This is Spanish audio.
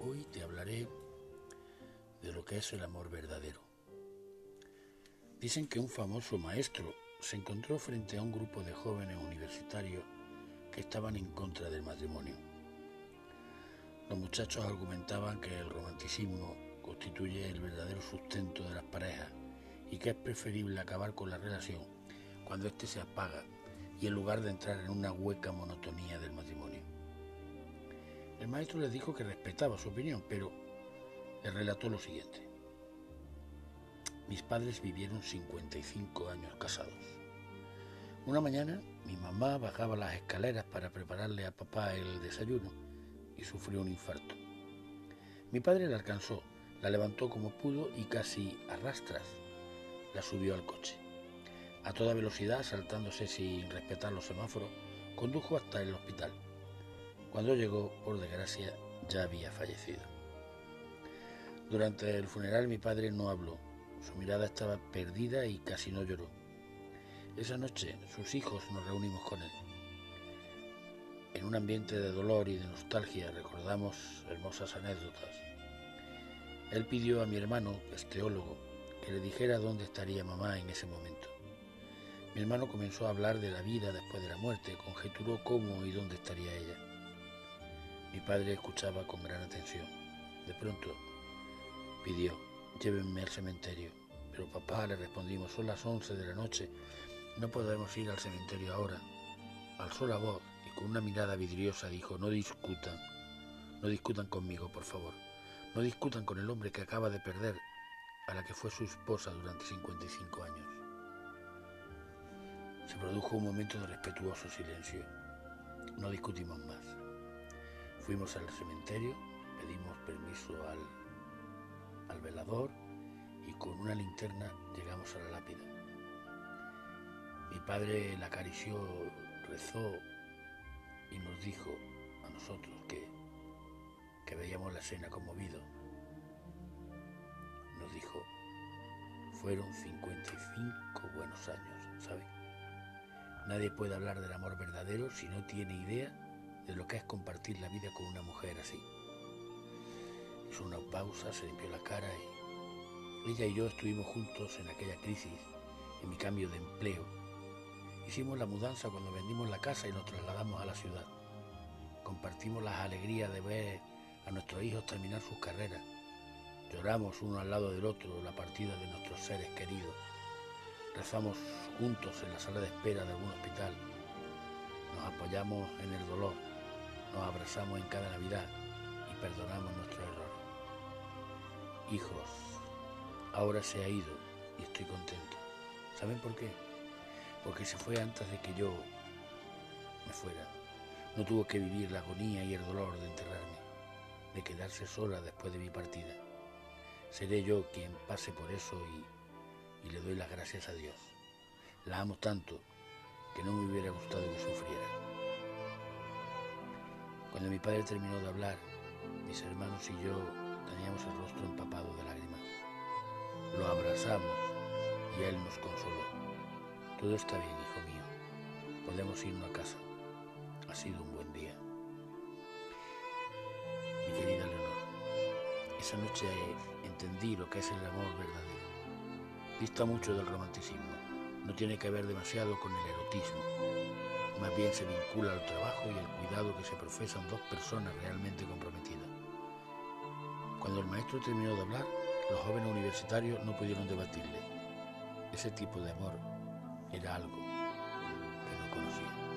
Hoy te hablaré de lo que es el amor verdadero. Dicen que un famoso maestro se encontró frente a un grupo de jóvenes universitarios que estaban en contra del matrimonio. Los muchachos argumentaban que el romanticismo constituye el verdadero sustento de las parejas y que es preferible acabar con la relación cuando éste se apaga y en lugar de entrar en una hueca monotonía del matrimonio. Maestro les dijo que respetaba su opinión, pero le relató lo siguiente. Mis padres vivieron 55 años casados. Una mañana mi mamá bajaba las escaleras para prepararle a papá el desayuno y sufrió un infarto. Mi padre la alcanzó, la levantó como pudo y casi a rastras la subió al coche. A toda velocidad, saltándose sin respetar los semáforos, condujo hasta el hospital. Cuando llegó, por desgracia, ya había fallecido. Durante el funeral mi padre no habló. Su mirada estaba perdida y casi no lloró. Esa noche sus hijos nos reunimos con él. En un ambiente de dolor y de nostalgia recordamos hermosas anécdotas. Él pidió a mi hermano, que es teólogo, que le dijera dónde estaría mamá en ese momento. Mi hermano comenzó a hablar de la vida después de la muerte, conjeturó cómo y dónde estaría ella. Mi padre escuchaba con gran atención. De pronto pidió, llévenme al cementerio. Pero papá, le respondimos, son las once de la noche no podemos ir al cementerio ahora. Alzó la voz y con una mirada vidriosa dijo, no discutan, no discutan conmigo, por favor. No discutan con el hombre que acaba de perder a la que fue su esposa durante 55 años. Se produjo un momento de respetuoso silencio. No discutimos más. Fuimos al cementerio, pedimos permiso al, al velador y con una linterna llegamos a la lápida. Mi padre la acarició, rezó y nos dijo a nosotros que, que veíamos la escena conmovido. Nos dijo, fueron 55 buenos años, ¿sabe? Nadie puede hablar del amor verdadero si no tiene idea de lo que es compartir la vida con una mujer así. Hizo una pausa, se limpió la cara y ella y yo estuvimos juntos en aquella crisis, en mi cambio de empleo Hicimos la mudanza cuando vendimos la casa y nos trasladamos a la ciudad. Compartimos las alegrías de ver a nuestros hijos terminar sus carreras. Lloramos uno al lado del otro la partida de nuestros seres queridos. Rezamos juntos en la sala de espera de algún hospital. Nos apoyamos en el dolor. Nos abrazamos en cada Navidad y perdonamos nuestros errores. Hijos, ahora se ha ido y estoy contento. ¿Saben por qué? porque se fue antes de que yo me fuera. No tuvo que vivir la agonía y el dolor de enterrarme, de quedarse sola después de mi partida. Seré yo quien pase por eso y le doy las gracias a Dios. La amo tanto que no me hubiera gustado que sufriera. Cuando mi padre terminó de hablar, mis hermanos y yo teníamos el rostro empapado de lágrimas. Lo abrazamos y él nos consoló. Todo está bien, hijo mío. Podemos irnos a casa. Ha sido un buen día. Mi querida Leonor, esa noche entendí lo que es el amor verdadero. Dista mucho del romanticismo. No tiene que ver demasiado con el erotismo. Más bien se vincula al trabajo y al cuidado que se profesan dos personas realmente comprometidas. Cuando el maestro terminó de hablar, los jóvenes universitarios no pudieron debatirle. Ese tipo de amor era algo que no conocía.